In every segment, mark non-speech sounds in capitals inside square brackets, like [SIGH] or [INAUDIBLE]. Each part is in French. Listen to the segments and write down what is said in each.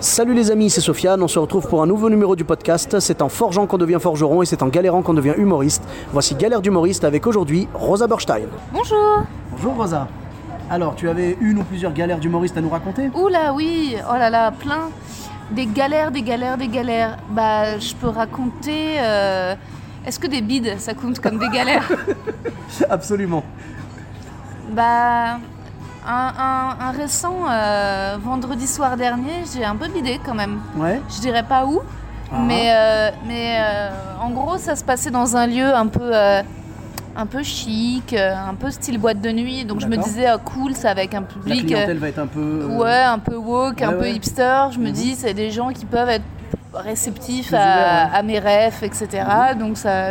Salut les amis, c'est Sofiane, on se retrouve pour un nouveau numéro du podcast. C'est en forgeant qu'on devient forgeron et c'est en galérant qu'on devient humoriste. Voici Galère d'humoriste avec aujourd'hui Rosa Berstein. Bonjour Bonjour Rosa. Alors, tu avais une ou plusieurs galères d'humoriste à nous raconter? Oula oui, oh là là, plein Des galères, des galères, des galères. Bah je peux raconter... euh, Est-ce que des bides, ça compte comme des galères? [LAUGHS] Absolument. Bah... Un, un- un récent euh, vendredi soir dernier, j'ai un peu bidé quand même. Ouais. Je dirais pas où, Ah. mais, euh, mais euh, en gros ça se passait dans un lieu un peu... un peu chic, un peu style boîte de nuit, donc je me disais ah, cool, ça avec un La public euh, clientèle va être un peu. Ouais, un peu woke, un Ouais, peu hipster. Je me Mhm. dis, c'est des gens qui peuvent être réceptifs Plus à, ouverts, ouais. Mhm. à mes rêves, etc. Donc ça,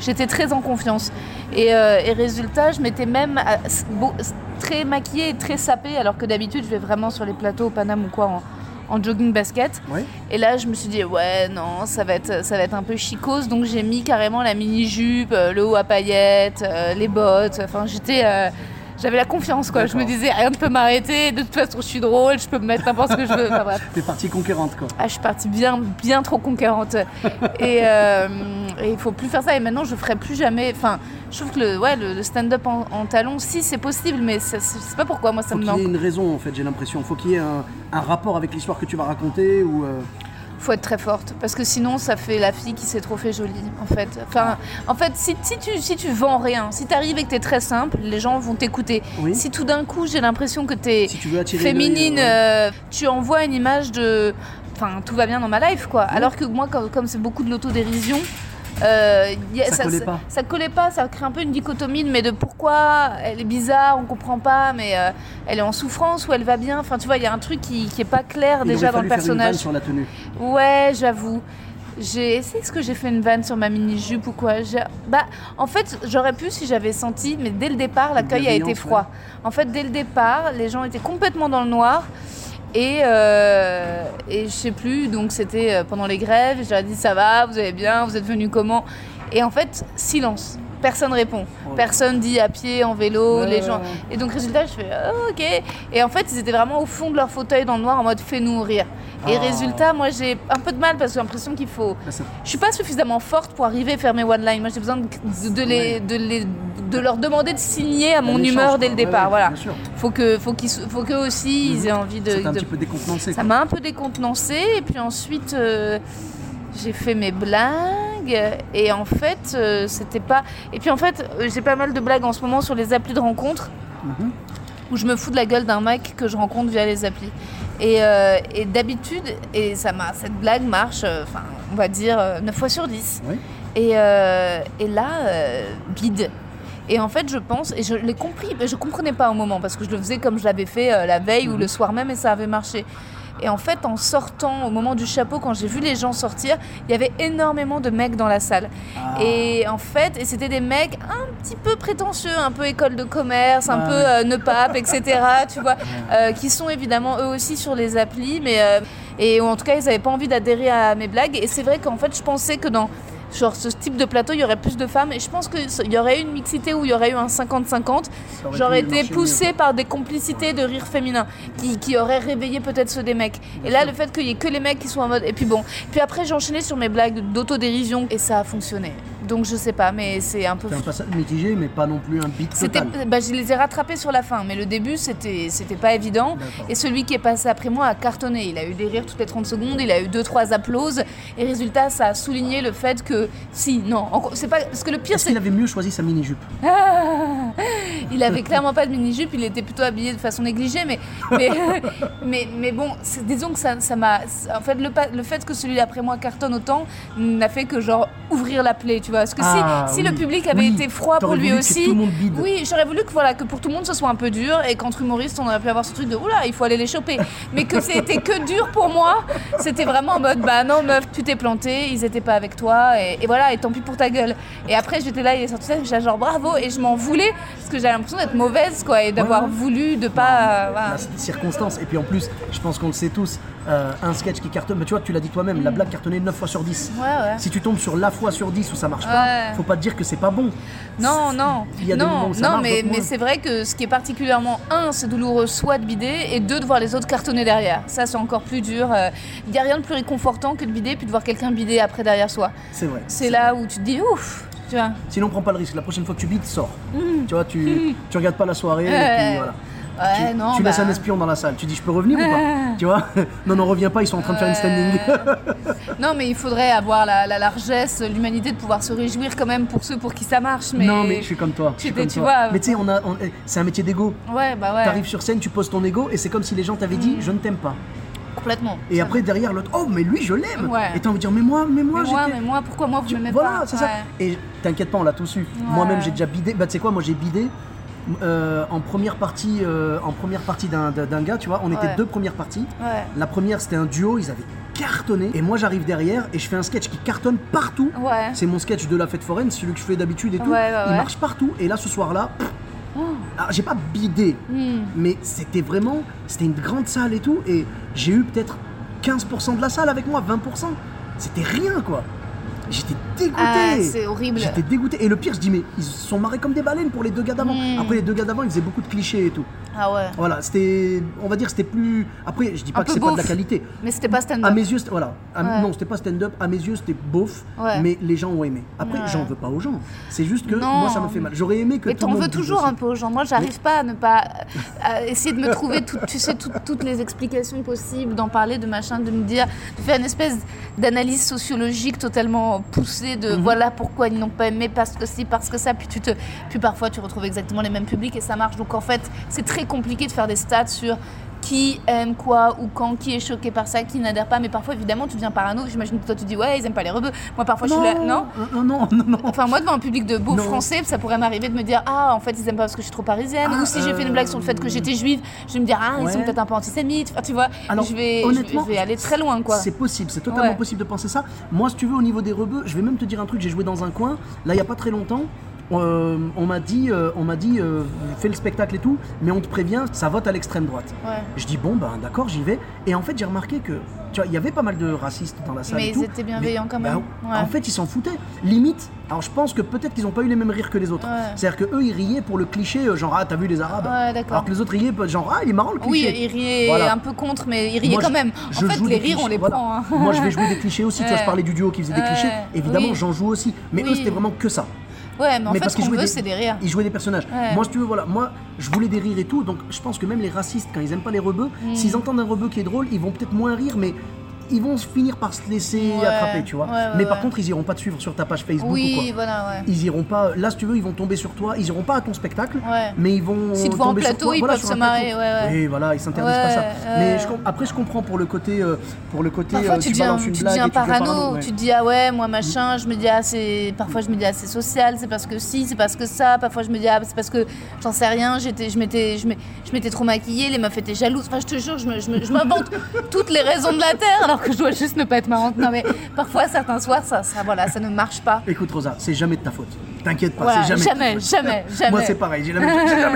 j'étais très en confiance. Et, euh, et résultat, je m'étais même à- s- beau- s- très maquillée et très sapée, alors que d'habitude, je vais vraiment sur les plateaux au Paname ou quoi en, en jogging basket. Et là, je me suis dit, ouais, non, ça va être, ça va être un peu chicose. Donc j'ai mis carrément la mini-jupe, euh, le haut à paillettes, euh, les bottes. Enfin, j'étais. euh, j'avais la confiance, quoi. Je me disais, rien ne peut m'arrêter. De toute façon, je suis drôle, je peux me mettre n'importe ce que je veux. Enfin, bref. [LAUGHS] T'es partie conquérante quoi. Ah, je suis partie bien, bien trop conquérante. Et euh, il faut plus faire ça. Et maintenant, je ferai plus jamais. Enfin, je trouve que le, ouais, le, stand-up en, en talons, si, c'est possible, mais c'est c'est pas pourquoi moi ça Faut me qu'il y ait manque. une raison en fait, j'ai l'impression. Faut qu'il y ait un, un rapport avec l'histoire que tu vas raconter ou. euh, faut être très forte parce que sinon ça fait la fille qui s'est trop fait jolie en fait. Enfin, en fait, si, si tu si tu vends rien, si tu arrives et que t'es très simple, les gens vont t'écouter. Oui. Si tout d'un coup j'ai l'impression que t'es Si tu attirer féminine, euh, euh, tu envoies une image de, enfin tout va bien dans ma life quoi. Alors que moi comme c'est beaucoup de l'autodérision. Euh, a- Ça collait pas. ça collait pas, ça crée un peu une dichotomie, mais de pourquoi elle est bizarre, on comprend pas, mais euh, elle est en souffrance ou elle va bien. Enfin, tu vois, il y a un truc qui, qui est pas clair il déjà dans le fallu faire une vanne personnage. sur la tenue. Ouais, j'avoue. J'ai essayé ce que j'ai fait une vanne sur ma mini jupe ou quoi. J'ai- Bah, en fait, j'aurais pu si j'avais senti, mais dès le départ, l'accueil a été froid. En fait, dès le départ, les gens étaient complètement dans le noir. Et, euh, et je sais plus, donc c'était euh, pendant les grèves, j'aurais dit ça va, vous allez bien, vous êtes venus comment? Et en fait, silence. Personne répond. Personne dit à pied, en vélo, Ouais, les gens. Et donc, résultat, je fais Ah, ok. Et en fait, ils étaient vraiment au fond de leur fauteuil dans le noir en mode fais-nous rire. Et Ah. résultat, moi, j'ai un peu de mal parce que j'ai l'impression qu'il faut. Je suis pas suffisamment forte pour arriver à faire mes one line. Moi, j'ai besoin de, de les, de, les, de leur demander de signer à mon humeur dès le départ. ouais, voilà. Faut que, faut qu'ils, faut qu'eux aussi, ils aient envie de. Ça un petit peu décontenancé. ça m'a un peu décontenancée. Et puis ensuite, euh, j'ai fait mes blagues. Et en fait, euh, c'était pas. Et puis en fait, euh, j'ai pas mal de blagues en ce moment sur les applis de rencontres Mhm. où je me fous de la gueule d'un mec que je rencontre via les applis. Et, euh, et d'habitude, et ça m'a, cette blague marche, enfin, on va dire euh, 9 fois sur 10. Oui. Et, euh, et là, bide. Et en fait, je pense, et je l'ai compris, mais je comprenais pas au moment, parce que je le faisais comme je l'avais fait la veille ou le soir même, et ça avait marché. Et en fait, en sortant, au moment du chapeau, quand j'ai vu les gens sortir, il y avait énormément de mecs dans la salle. Ah. Et en fait, et c'était des mecs un petit peu prétentieux, un peu école de commerce, un Ah peu euh, Neupap, etc. [LAUGHS] Tu vois, euh, qui sont évidemment eux aussi sur les applis, mais euh, et en tout cas, ils n'avaient pas envie d'adhérer à mes blagues. Et c'est vrai qu'en fait, je pensais que dans genre ce type de plateau, il y aurait plus de femmes. Et je pense qu'il y aurait eu une mixité où il y aurait eu un 50-50. aurait J'aurais été mieux, poussée par des complicités de rire féminin qui, qui auraient réveillé peut-être ceux des mecs. Et là, le fait qu'il y ait que les mecs qui sont en mode. Et puis bon. Puis après, j'ai enchaîné sur mes blagues d'autodérision et ça a fonctionné. Donc je sais pas, mais c'est un peu. C'est un passage mitigé, mais pas non plus un beat total. bah, je les ai rattrapés sur la fin, mais le début c'était, c'était pas évident. Et celui qui est passé après moi a cartonné. Il a eu des rires toutes les 30 secondes, il a eu 2-3 applauses. Et résultat, ça a souligné le fait que, si, non, c'est pas. Parce que le pire, Est-ce c'est qu'il avait mieux choisi sa mini-jupe [LAUGHS] il avait clairement pas de mini-jupe, il était plutôt habillé de façon négligée, mais, mais, [LAUGHS] mais, mais bon, disons que ça ça m'a. En fait, le, le fait que celui d'après moi cartonne autant n'a fait que genre ouvrir la plaie, tu vois. Parce que Ah, si, si le public avait Oui. été froid pour lui aussi. tout le monde bide. Oui, j'aurais voulu que, voilà, que pour tout le monde ce soit un peu dur et qu'entre humoristes on aurait pu avoir ce truc de oula, il faut aller les choper. Mais que c'était que dur pour moi, c'était vraiment en mode bah non, meuf, tu t'es planté, ils étaient pas avec toi et, et voilà, et tant pis pour ta gueule. Et après, j'étais là, il est sorti ça, j'étais genre bravo et je m'en voulais parce que j'avais l'impression d'être mauvaise quoi et d'avoir Ouais, ouais. voulu de pas. euh, voilà. La circonstance. Et puis en plus, je pense qu'on le sait tous, euh, un sketch qui cartonne, mais tu vois, tu l'as dit toi-même, la blague cartonnait 9 fois sur 10. Ouais, ouais. Si tu tombes sur la fois sur 10 où ça marche Ouais. Pas, faut pas te dire que c'est pas bon. Non, non, Il y a des moments non, où ça non, marche, mais, c'est vrai que ce qui est particulièrement, un, c'est douloureux, soit de bider, et deux, de voir les autres cartonner derrière. Ça, c'est encore plus dur. euh, Il n'y a rien de plus réconfortant que de bider, puis de voir quelqu'un bider après derrière soi. C'est vrai. C'est là où tu te dis, ouf, tu vois. Sinon, prends pas le risque. La prochaine fois que tu bites, sors. Tu vois, tu, tu regardes pas la soirée. et puis voilà. Ouais, tu, non, tu laisses bah. un espion dans la salle. Tu dis, je peux revenir ou pas [LAUGHS] Tu vois [LAUGHS] Non, non, reviens pas. Ils sont en train de faire une standing. [LAUGHS] Non, mais il faudrait avoir la, la largesse, l'humanité de pouvoir se réjouir quand même pour ceux pour qui ça marche. Mais... Non, mais je suis comme toi. je suis comme tu toi. vois. Mais tu sais, on a, on- c'est un métier d'ego. Ouais, bah ouais. T'arrives sur scène, tu poses ton ego, et c'est comme si les gens t'avaient dit, je ne t'aime pas. Complètement. Et après derrière l'autre, oh mais lui je l'aime. Ouais. Et t'as envie de dire, mais moi, mais moi, Mais moi, mais moi, pourquoi moi vous Tu- m'aimez voilà, pas c'est ça. Et t'inquiète pas, on l'a tous eu. Moi-même, j'ai déjà bidé. Bah, tu sais quoi, moi j'ai bidé euh, en première partie, euh, en première partie d'un, gars, tu vois. On était deux premières parties. Ouais. La première, c'était un duo, ils avaient cartonné. Et moi, j'arrive derrière et je fais un sketch qui cartonne partout. Ouais. C'est mon sketch de la fête foraine, celui que je fais d'habitude et tout. Il marche partout. Et là, ce soir-là, pff, alors, j'ai pas bidé, Hmm. mais c'était vraiment, c'était une grande salle et tout. Et j'ai eu peut-être 15% de la salle avec moi, 20%. C'était rien, quoi. J'étais dégoûté. Ah, c'est horrible. J'étais dégoûté. Et le pire, je dis, mais ils se sont marrés comme des baleines pour les deux gars d'avant. Mm. Après, les deux gars d'avant, ils faisaient beaucoup de clichés et tout. Ah ouais. Voilà, c'était. On va dire, c'était plus. Après, je dis pas Un que c'est pas de la qualité. Mais c'était pas À stand-up. mes yeux, voilà. À- Ouais. Non, c'était pas stand-up. À mes yeux, c'était beauf. Ouais. Mais les gens ont aimé. Après, Ouais. j'en veux pas aux gens. C'est juste que Non. moi, ça me fait mal. J'aurais aimé que Mais t'en veux toujours aussi. un peu aux gens. Moi, j'arrive pas à ne pas [LAUGHS] à essayer de me trouver, tout- tu sais, tout- toutes les explications possibles, d'en parler, de machin, de me dire, de faire une espèce d'analyse sociologique totalement poussée de Mhm. voilà pourquoi ils n'ont pas aimé parce que si, parce que ça. Puis tu te, puis parfois tu retrouves exactement les mêmes publics et ça marche. Donc en fait, c'est très compliqué de faire des stats sur qui aime quoi ou quand, qui est choqué par ça, qui n'adhère pas. Mais parfois, évidemment, tu deviens parano. J'imagine que toi, tu dis ouais, ils aiment pas les rebeux. Moi, parfois, je suis là, non. non, non, non, non. Enfin, moi, devant un public de beaux français, ça pourrait m'arriver de me dire Ah, en fait, ils aiment pas parce que je suis trop parisienne. Ah, Ou si j'ai fait une blague sur le fait que j'étais juive, je vais me dire Ah, ils sont peut-être un peu antisémites. Enfin, tu vois, Alors, je, vais, je vais- honnêtement, je vais aller très loin, quoi. C'est possible, c'est totalement Ouais. possible de penser ça. Moi, si tu veux, au niveau des rebeux, je vais même te dire un truc. J'ai joué dans un coin, là, il y a pas très longtemps. Euh, on m'a dit, euh, on m'a dit, euh, fais le spectacle et tout, mais on te prévient, ça vote à l'extrême droite. Ouais. Je dis bon, ben d'accord, j'y vais. Et en fait, j'ai remarqué que, tu vois, il y avait pas mal de racistes dans la salle. Mais et ils tout, étaient bienveillants quand même. ben, Ouais. En fait, ils s'en foutaient. Limite. Alors, je pense que peut-être qu'ils ont pas eu les mêmes rires que les autres. Ouais. C'est-à-dire que eux, ils riaient pour le cliché, genre ah, t'as vu les Arabes. Ouais, d'accord. Alors que les autres riaient, genre ah, il est marrant le Oui, cliché. il riait Voilà. un peu contre, mais il riait Moi, quand je- même. je En fait, joue les rires, on les voilà. prend. hein. Moi, je vais jouer des clichés aussi. Tu vois, je parlais du duo qui faisait des clichés. Évidemment, oui. j'en joue aussi. Mais eux, Oui. c'était vraiment que ça. Ouais, mais en fait, parce ce qu'on veut, des- c'est des rires. Ils jouaient des personnages. Ouais. Moi, si tu veux, voilà, moi, je voulais des rires et tout. Donc, je pense que même les racistes, quand ils aiment pas les rebeux, Mm. s'ils entendent un rebeu qui est drôle, ils vont peut-être moins rire, mais ils vont finir par se laisser Ouais. attraper, tu vois. Ouais, ouais, mais par contre, ils iront pas te suivre sur ta page Facebook ou Oui, quoi. voilà, ouais. Ils iront pas. Là, si tu veux, ils vont tomber sur toi. Ils iront pas à ton spectacle, Ouais. mais ils vont. Voient en tomber sur plateau, toi, ils voilà, peuvent se marrer, ouais, ouais. Oui, voilà, ils s'interdisent pas ça. Mais je après, je comprends pour le côté, euh, pour le côté. Parfois, euh, tu deviens, tu tu parano. Tu te dis, ah ouais, moi machin, je me dis, ah, c'est. Parfois, je me dis, ah, c'est social, c'est parce que si, c'est parce que ça. Parfois, je me dis, ah, c'est parce que j'en sais rien, j'étais, je m'étais, je m'étais trop maquillée, les meufs étaient jalouses. Enfin, je te jure, je m'invente [LAUGHS] toutes les raisons de la terre alors que je dois juste ne pas être marrante. Non, mais parfois, certains soirs, ça, ça, voilà, ça ne marche pas. Écoute Rosa, c'est jamais de ta faute. T'inquiète pas, Voilà, c'est jamais. de ta jamais, faute. jamais, [LAUGHS] jamais. Moi c'est pareil, j'ai jamais,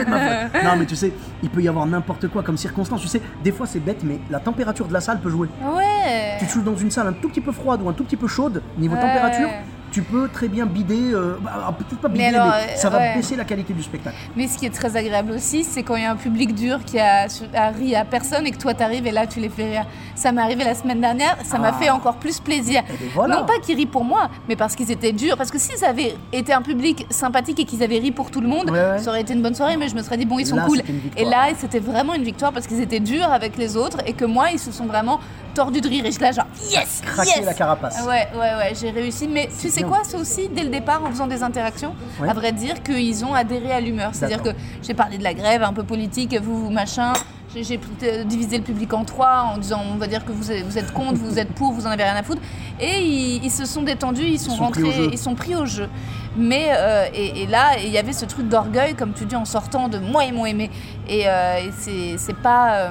de ma faute. [LAUGHS] Non mais tu sais, il peut y avoir n'importe quoi comme circonstance. Tu sais, des fois c'est bête, mais la température de la salle peut jouer. Ouais. Tu te joues dans une salle un tout petit peu froide ou un tout petit peu chaude, niveau Ouais. température, tu peux très bien bider. euh, bah, alors, peut-être pas Mais bider, alors, mais ça euh, va ouais. baisser la qualité du spectacle. Mais ce qui est très agréable aussi, c'est quand il y a un public dur qui a, a ri à personne et que toi t'arrives et là tu les fais rire. Ça m'est arrivé la semaine dernière, ça m'a Ah. fait encore plus plaisir. Eh ben voilà. Non pas qu'ils rient pour moi, mais parce qu'ils étaient durs. Parce que s'ils avaient été un public sympathique et qu'ils avaient ri pour tout le monde, Ouais, ça aurait été une bonne soirée, mais je me serais dit bon ils sont Là, cool. Et là c'était vraiment une victoire parce qu'ils étaient durs avec les autres et que moi ils se sont vraiment tordus de rire et je là genre yes, Craquer yes la carapace. Ouais, ouais, ouais, j'ai réussi. Mais tu sais bien. quoi, c'est aussi dès le départ, en faisant des interactions, Ouais. à vrai dire, qu'ils ont adhéré à l'humeur? C'est-à-dire que j'ai parlé de la grève un peu politique, vous, vous, machin. J'ai euh, divisé le public en trois en disant on va dire que vous êtes, vous êtes contre, vous êtes pour, vous en avez rien à foutre. Et ils, ils se sont détendus, ils sont, rentrés, ils sont pris au jeu. Mais euh, et, et là, il y avait ce truc d'orgueil, comme tu dis, en sortant de moi ils m'ont aimé. Et, euh, et c'est c'est pas. euh,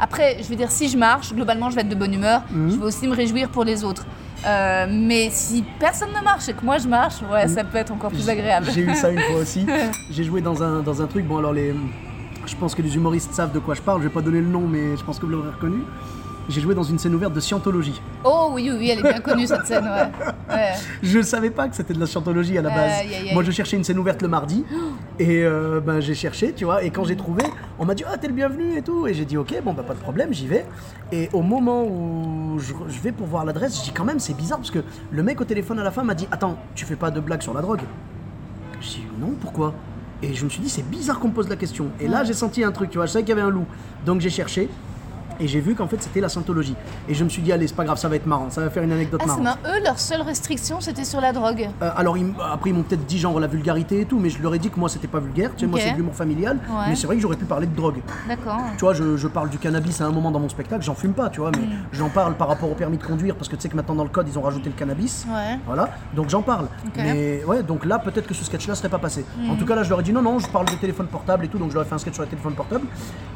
Après, je veux dire, si je marche, globalement, je vais être de bonne humeur. Mhm. Je vais aussi me réjouir pour les autres. Euh, mais si personne ne marche et que moi je marche, ouais, ça peut être encore plus agréable. J'ai eu ça une fois aussi. [LAUGHS] J'ai joué dans un, dans un truc. Bon, alors, les, je pense que les humoristes savent de quoi je parle. Je vais pas donner le nom, mais je pense que vous l'aurez reconnu. J'ai joué dans une scène ouverte de scientologie. Oh oui, oui, elle est bien connue cette scène, ouais. ouais. [LAUGHS] Je savais pas que c'était de la scientologie à la base. Moi, je cherchais une scène ouverte le mardi. [GASPS] Et euh, ben, j'ai cherché, tu vois. Et quand j'ai trouvé, on m'a dit Ah, t'es le bienvenu et tout. Et j'ai dit Ok, bon, bah, pas de problème, j'y vais. Et au moment où je, je vais pour voir l'adresse, je dis Quand même, c'est bizarre parce que le mec au téléphone à la fin m'a dit Attends, tu fais pas de blague sur la drogue? Je dis Non, pourquoi? Et je me suis dit C'est bizarre qu'on me pose la question. Et là, j'ai senti un truc, tu vois. Je savais qu'il y avait un loup. Donc, j'ai cherché. Et j'ai vu qu'en fait c'était la scientologie. Et je me suis dit, allez, c'est pas grave, ça va être marrant, ça va faire une anecdote Ah, marrante. marrant. Eux, leur seule restriction, c'était sur la drogue. Euh, alors ils après ils m'ont peut-être dit genre la vulgarité et tout, mais je leur ai dit que moi c'était pas vulgaire, tu sais, moi c'est de l'humour familial, Ouais. mais c'est vrai que j'aurais pu parler de drogue. D'accord. Tu vois, je, je parle du cannabis à un moment dans mon spectacle, j'en fume pas, tu vois, mais Mm. j'en parle par rapport au permis de conduire, parce que tu sais que maintenant dans le code ils ont rajouté le cannabis. Ouais. Voilà, donc j'en parle. Ok. Mais ouais, donc là peut-être que ce sketch-là serait pas passé. En Mm. tout cas là je leur ai dit non, non, je parle de téléphone portable et tout, donc je leur ai fait un sketch sur les téléphones portables.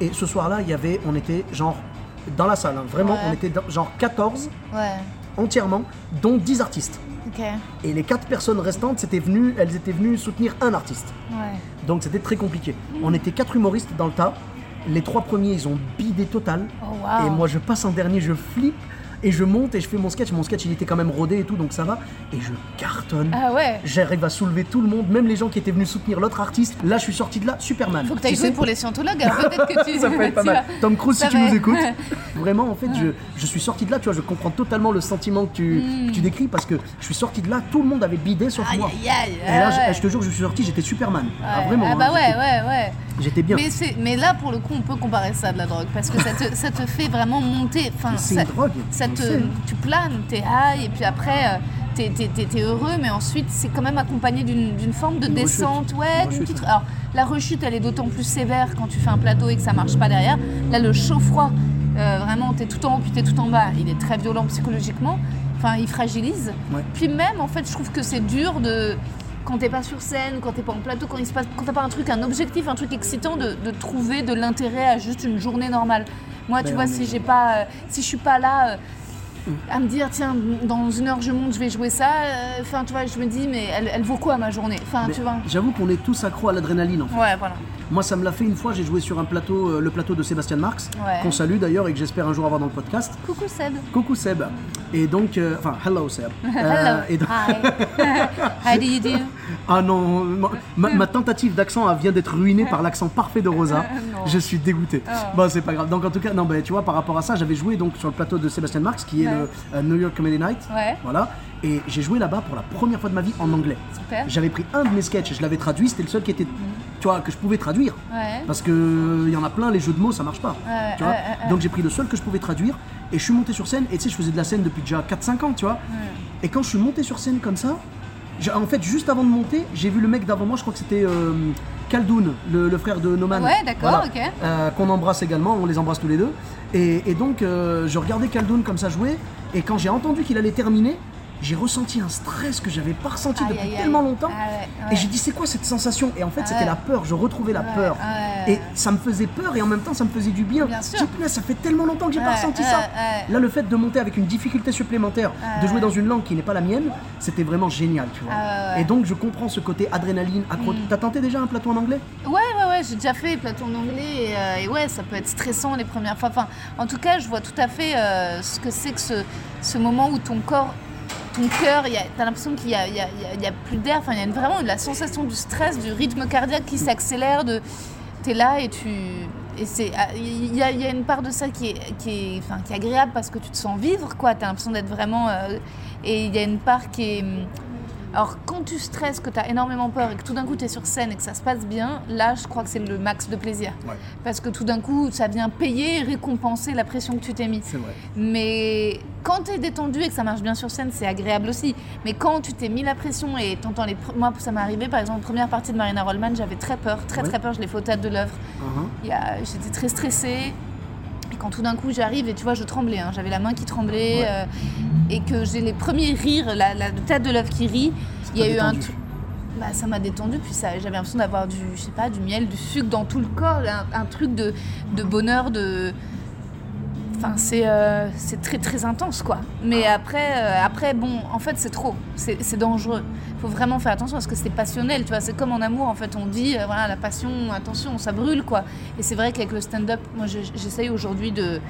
Et ce soir-là, il y avait, on était genre dans la salle, hein, vraiment, Ouais. on était dans- genre 14 Ouais. entièrement, dont 10 artistes. Ok. Et les quatre personnes restantes, c'était venues, elles étaient venues soutenir un artiste. Ouais. Donc c'était très compliqué. On était quatre humoristes dans le tas. Les trois premiers, ils ont bidé total. Oh, wow. Et moi, je passe en dernier, je flippe. Et je monte et je fais mon sketch. Mon sketch, il était quand même rodé et tout, donc ça va. Et je cartonne. Ah ouais. J'arrive à soulever tout le monde, même les gens qui étaient venus soutenir l'autre artiste. Là, je suis sorti de là, Superman. Faut que tu sais, pour les scientologues, alors peut-être que tu [LAUGHS] ça peut être pas [LAUGHS] mal. Tom Cruise, Ça si tu nous écoutes. [LAUGHS] Vraiment, en fait, je, je suis sorti de là, tu vois, je comprends totalement le sentiment que tu, que tu décris parce que je suis sorti de là, tout le monde avait bidé sauf Hmm. Aïe moi. aïe aïe. Et là, ah je- ouais. je te jure, je suis sorti, j'étais Superman. Ah, vraiment. Ah hein, bah ouais, ouais, ouais. J'étais bien. Mais, là, pour le coup, on peut comparer ça à de la drogue parce que ça te, ça te fait vraiment monter. Enfin, C'est une drogue, ça te, sait. tu planes, t'es high, et puis après, euh, t'es, t'es- t'es heureux, mais ensuite, c'est quand même accompagné d'une, forme de Une descente. rechute. Ouais, Une petite- Alors, la rechute, elle est d'autant plus sévère quand tu fais un plateau et que ça marche pas derrière. Là, le chaud-froid, euh, vraiment, t'es tout en haut puis t'es tout en bas. Il est très violent psychologiquement. Enfin, il fragilise. Ouais. Puis même, en fait, je trouve que c'est dur de quand t'es pas sur scène, quand t'es pas en plateau, quand il se passe, quand t'as pas un truc, un objectif, un truc excitant, de, de trouver de l'intérêt à juste une journée normale. Moi, tu Ben, vois, on si j'ai pas, euh, si je suis pas là. euh, à me dire tiens dans une heure je monte je vais jouer ça euh, enfin tu vois je me dis mais elle, elle vaut quoi ma journée? Enfin Mais tu vois J'avoue qu'on est tous accros à l'adrénaline en fait. ouais voilà Moi, ça me l'a fait une fois, j'ai joué sur un plateau, euh, le plateau de Sébastien Marx, Ouais. qu'on salue d'ailleurs et que j'espère un jour avoir dans le podcast. coucou Seb Coucou Seb. Et donc, euh, enfin, hello Seb. [LAUGHS] Hello et donc- hi [LAUGHS] how do you do? Ah non, ma, tentative d'accent vient d'être ruinée par l'accent parfait de Rosa. [LAUGHS] Je suis dégoûté. Oh. Bon, c'est pas grave. Donc en tout cas, non, bah, tu vois, par rapport à ça, j'avais joué donc sur le plateau de Sébastien Marx, qui est. le euh, New York Comedy Night. Voilà. Et j'ai joué là-bas pour la première fois de ma vie en anglais. Super. J'avais pris un de mes sketchs, je l'avais traduit, c'était le seul qui était, tu vois, que je pouvais traduire. ouais Parce que il y en a plein, les jeux de mots, ça marche pas. Ouais, tu vois ouais. Donc j'ai pris le seul que je pouvais traduire et je suis monté sur scène. Et tu sais, je faisais de la scène depuis déjà 4-5 ans, tu vois. Et quand je suis monté sur scène comme ça, j'ai- en fait, juste avant de monter, j'ai vu le mec d'avant moi, je crois que c'était euh, Kaldoun, le, le frère de Noman. Ouais, d'accord, ok. Euh, Qu'on embrasse également, on les embrasse tous les deux. Et, et donc, euh, je regardais Kaldoun comme ça jouer. Et quand j'ai entendu qu'il allait terminer, j'ai ressenti un stress que j'avais pas ressenti Aïe, depuis aïe, aïe. tellement longtemps. Ah ouais, Et j'ai dit, c'est quoi cette sensation? Et en fait, Ah c'était ouais. la peur. Je retrouvais la peur. Et ça me faisait peur et en même temps, ça me faisait du bien. Bien sûr. Dit, ça fait tellement longtemps que j'ai pas ressenti ça. Là, le fait de monter avec une difficulté supplémentaire, de jouer dans une langue qui n'est pas la mienne, c'était vraiment génial, tu vois. Ah. Mm. Et donc, je comprends ce côté adrénaline, accro. T'as tenté déjà un plateau en anglais? Ouais, ouais, ouais, j'ai déjà fait plateau en anglais et, euh, et ouais, ça peut être stressant les premières fois. Enfin, en tout cas, je vois tout à fait euh, ce que c'est que ce, ce moment où ton corps, ton cœur, t'as l'impression qu'il y a, y a- y a- plus d'air. Enfin, il y a une- vraiment la sensation du stress, du rythme cardiaque qui s'accélère. De, t'es là et tu, ah, il y a, une part de ça qui est, qui est, qui est agréable parce que tu te sens vivre, quoi. T'as l'impression d'être vraiment, euh, et il y a une part qui est Alors quand tu stresses, que tu as énormément peur et que tout d'un coup tu es sur scène et que ça se passe bien, là je crois que c'est le max de plaisir. Ouais. Parce que tout d'un coup ça vient payer et récompenser la pression que tu t'es mis. C'est vrai. Mais quand tu es détendu et que ça marche bien sur scène, c'est agréable aussi. Mais quand tu t'es mis la pression et t'entends les... Moi ça m'est arrivé par exemple, première partie de Marina Rollman, j'avais très peur, très Ouais. très peur, je l'ai fait au théâtre de l'œuvre. Uh-huh. J'étais très stressée. Quand tout d'un coup j'arrive et tu vois, je tremblais, hein, j'avais la main qui tremblait. Ouais. euh, et que j'ai les premiers rires, la, théâtre de l'œuvre qui rit, il y a eu un. détendu. Bah, ça m'a détendu, puis j'avais l'impression d'avoir du, je sais pas, du miel, du sucre dans tout le corps, un, un truc de, de bonheur, de. Enfin, c'est euh, très très intense quoi. Mais après, euh, après bon, en fait, c'est trop. C'est dangereux. faut vraiment faire attention parce que c'est passionnel, tu vois. C'est comme en amour, en fait, on dit, euh, voilà, la passion, attention, ça brûle quoi. Et c'est vrai qu'avec le stand-up, moi, je- j'essaye aujourd'hui de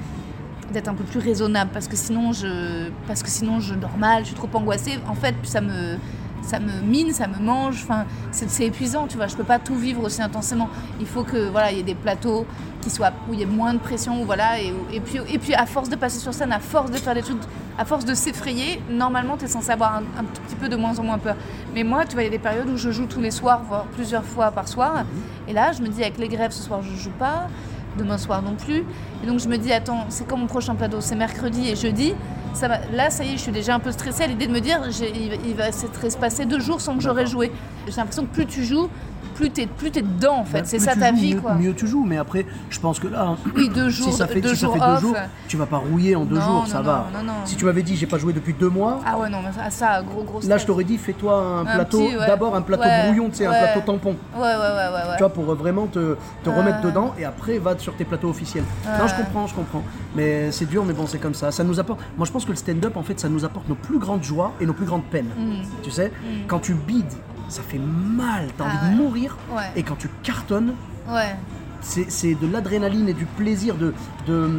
d'être un peu plus raisonnable parce que sinon je parce que sinon je dors mal, je suis trop angoissée. En fait, ça me ça me mine, ça me mange. Enfin, c'est épuisant, tu vois. Je peux pas tout vivre aussi intensément. Il faut que voilà, il y ait des plateaux qui soient où il y ait moins de pression, où, voilà. Et, et puis et puis à force de passer sur scène, à force de faire des trucs, à force de s'effrayer, normalement, tu es censé avoir un, un tout petit peu de moins en moins peur. Mais moi, tu vois, il y a des périodes où je joue tous les soirs, voire plusieurs fois par soir. Et là, je me dis avec les grèves, ce soir, je joue pas. Demain soir non plus. Et donc je me dis, attends, c'est quand mon prochain plateau? C'est mercredi et jeudi. Ça là, ça y est, je suis déjà un peu stressée à l'idée de me dire, il, va- il va se passer deux jours sans que j'aurais joué. J'ai l'impression que plus tu joues, plus t'es plus t'es dedans en fait. Bah, c'est ça ta joues, vie mieux, quoi. Mieux tu joues, mais après, je pense que là, [CLEARS THROAT] Oui, deux jours, si ça fait, deux si ça jours fait deux off. jours, tu vas pas rouiller en deux Non, jours, non, ça non, va. Si tu m'avais dit j'ai pas joué depuis deux mois, Ah ouais, non, mais ça, ça, gros, gros là je t'aurais dit fais-toi un, plateau, ouais. d'abord un plateau Ouais, brouillon, tu sais, ouais. un plateau tampon. Ouais, ouais, ouais, ouais. ouais. Tu vois, pour euh, vraiment te, te remettre dedans et après va sur tes plateaux officiels. Non, je comprends, je comprends. Mais c'est dur, mais bon, c'est comme ça. Ça nous apporte. Moi, je pense que le stand-up, en fait, ça nous apporte nos plus grandes joies et nos plus grandes peines. Mm. Tu sais, quand tu bides, ça fait mal, t'as Ah envie ouais. de mourir. Ouais. Et quand tu cartonnes, Ouais. c'est de l'adrénaline et du plaisir, de, de,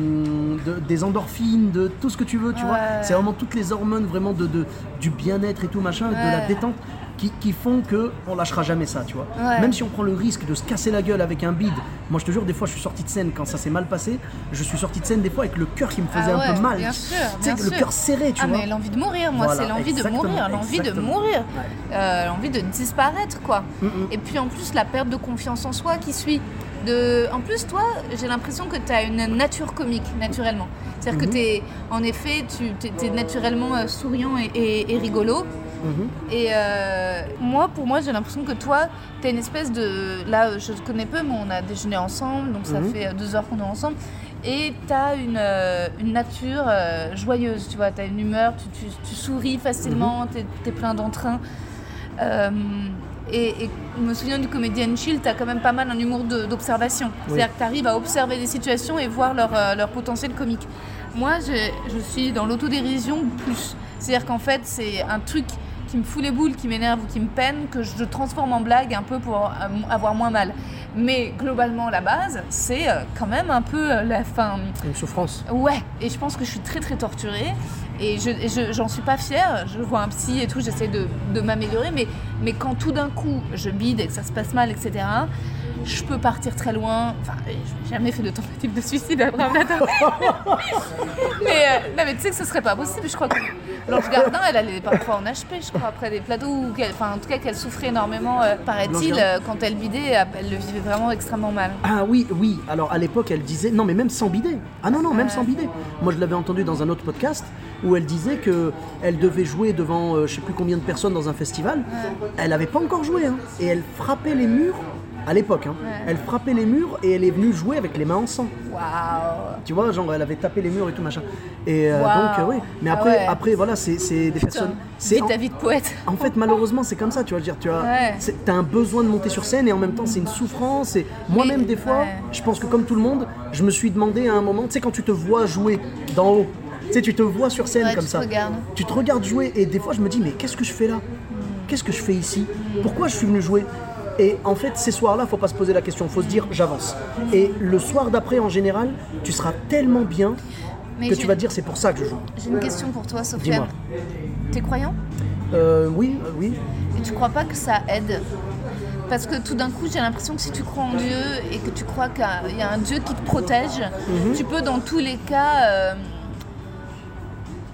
de- des endorphines, de tout ce que tu veux, tu vois. C'est vraiment toutes les hormones vraiment de, de- du bien-être et tout machin, de la détente qui, qui font que on lâchera jamais ça, tu vois. Ouais. Même si on prend le risque de se casser la gueule avec un bide, moi je te jure, des fois je suis sorti de scène quand ça s'est mal passé, je suis sorti de scène des fois avec le cœur qui me faisait Ah un peu mal. bien sûr, le cœur serré, tu ah, vois. mais l'envie de mourir, moi, Voilà, c'est l'envie de mourir, l'envie de mourir, Ouais. Euh, l'envie de disparaître, quoi. Mm, mm. Et puis en plus, la perte de confiance en soi qui suit. De... En plus, toi, j'ai l'impression que tu as une nature comique, naturellement. C'est-à-dire Mhm. que t'es, en effet, tu es, naturellement euh, souriant et, et- et rigolo. Mhm. Et euh, moi, pour moi, j'ai l'impression que toi, tu une espèce de. Là, je te connais peu, mais on a déjeuné ensemble, donc ça Mhm. fait euh, deux heures qu'on est ensemble. Et tu as une, euh, une nature joyeuse, tu vois. Tu as une humeur, tu, tu- tu souris facilement, tu es, plein d'entrain. Et, et je me souviens du comédien Chill, tu as quand même pas mal un humour d'observation. C'est-à-dire que tu arrives à observer des situations et voir leur, euh, leur potentiel comique. Moi, je, suis dans l'autodérision plus. C'est-à-dire qu'en fait, c'est un truc qui me fout les boules, qui m'énerve ou qui me peine, que je transforme en blague un peu pour euh, avoir moins mal. Mais globalement, la base, c'est euh, quand même un peu la fin. Une souffrance. Ouais, et je pense que je suis très très torturée et je et je- j'en suis pas fière. Je vois un psy et tout, j'essaie de, de m'améliorer, mais, mais quand tout d'un coup je bide et que ça se passe mal, etc., je peux partir très loin. Enfin, j'ai jamais fait de tentative de suicide Abraham Nathan. [LAUGHS] mais, euh, non, mais tu sais que ce serait pas possible, je crois que Blanche Gardin, elle allait parfois en HP, je crois, après des plateaux, où enfin en tout cas qu'elle souffrait énormément, euh, paraît-il, euh, quand elle bidait, elle le vivait vraiment extrêmement mal. Ah oui, oui. Alors à l'époque, elle disait non, mais même sans bidet. Ah non, non, même sans bidet. Moi, je l'avais entendu dans un autre podcast où elle disait que elle devait jouer devant euh, je sais plus combien de personnes dans un festival. Elle n'avait pas encore joué, hein. et elle frappait les murs. À l'époque, hein. elle frappait les murs et elle est venue jouer avec les mains en sang. Tu vois, genre elle avait tapé les murs et tout machin. Et euh, donc, euh, oui. Mais Ah après, ouais. après voilà, c'est des personnes. C'est ta vie de poète. [LAUGHS] En fait, malheureusement, c'est comme ça, tu vois. Dire, tu as, Ouais. un besoin de monter sur scène et en même temps, c'est une souffrance. Et moi-même, des fois, je pense que comme tout le monde, je me suis demandé à un moment, tu sais, quand tu te vois jouer d'en haut, tu sais, tu te vois sur scène comme tu te ça. regardes. Tu te regardes jouer et des fois, je me dis, mais qu'est-ce que je fais là? Qu'est-ce que je fais ici? Pourquoi je suis venu jouer? Et en fait, ces soirs-là, faut pas se poser la question, faut se dire j'avance. Et le soir d'après, en général, tu seras tellement bien Mais que tu vas te dire c'est pour ça que je joue. J'ai une question pour toi, Sofiane. Dis-moi. T'es croyant? Euh, oui, euh, oui. Et tu crois pas que ça aide? Parce que tout d'un coup, j'ai l'impression que si tu crois en Dieu et que tu crois qu'il y a un Dieu qui te protège, Mhm. tu peux dans tous les cas euh,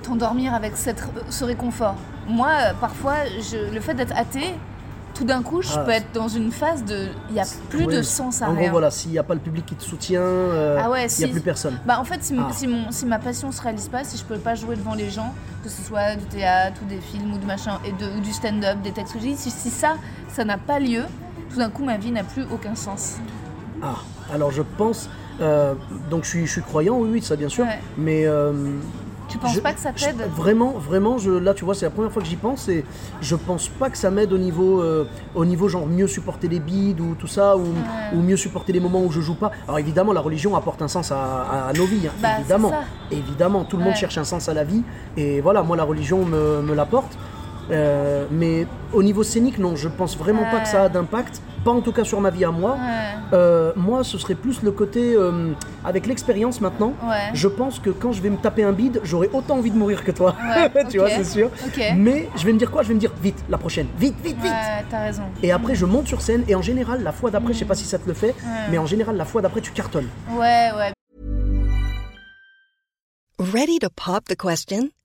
t'endormir avec cette- ce réconfort. moi, parfois, je- le fait d'être athée, tout d'un coup, je Ah, peux être dans une phase de. Il n'y a plus de sens à En rien. gros, voilà, s'il n'y a pas le public qui te soutient, euh, il Ah ouais, n'y si- a plus personne. Bah en fait, si, Ah. si, mon, si ma passion se réalise pas, si je peux pas jouer devant les gens, que ce soit du théâtre ou des films ou du machin, et de, ou du stand-up, des textes si, si ça, ça n'a pas lieu, tout d'un coup, ma vie n'a plus aucun sens. Ah, alors je pense. euh, donc je suis, je suis croyant, oui, oui, ça bien sûr. Ouais. Mais. euh, Tu penses je- pas que ça t'aide Vraiment, vraiment, je, là tu vois, c'est la première fois que j'y pense et je pense pas que ça m'aide au niveau, euh, au niveau genre mieux supporter les bides ou tout ça, ou, ou mieux supporter les moments où je joue pas. Alors évidemment, la religion apporte un sens à, nos vies, hein, Bah, évidemment. Évidemment, tout le monde cherche un sens à la vie et voilà, moi la religion me, me l'apporte. Euh, mais au niveau scénique, non, je pense vraiment pas que ça a d'impact, pas en tout cas sur ma vie à moi. Ouais. Euh, moi, ce serait plus le côté euh, avec l'expérience maintenant. Ouais. Je pense que quand je vais me taper un bide, j'aurai autant envie de mourir que toi. Ouais, [LAUGHS] tu vois, c'est sûr. Mais je vais me dire quoi? Je vais me dire vite, la prochaine, vite, vite, vite. Ouais, t'as raison. Et après, je monte sur scène et en général, la fois d'après, je sais pas si ça te le fait, mais en général, la fois d'après, tu cartonnes. Ouais, ouais. Ready to pop the question?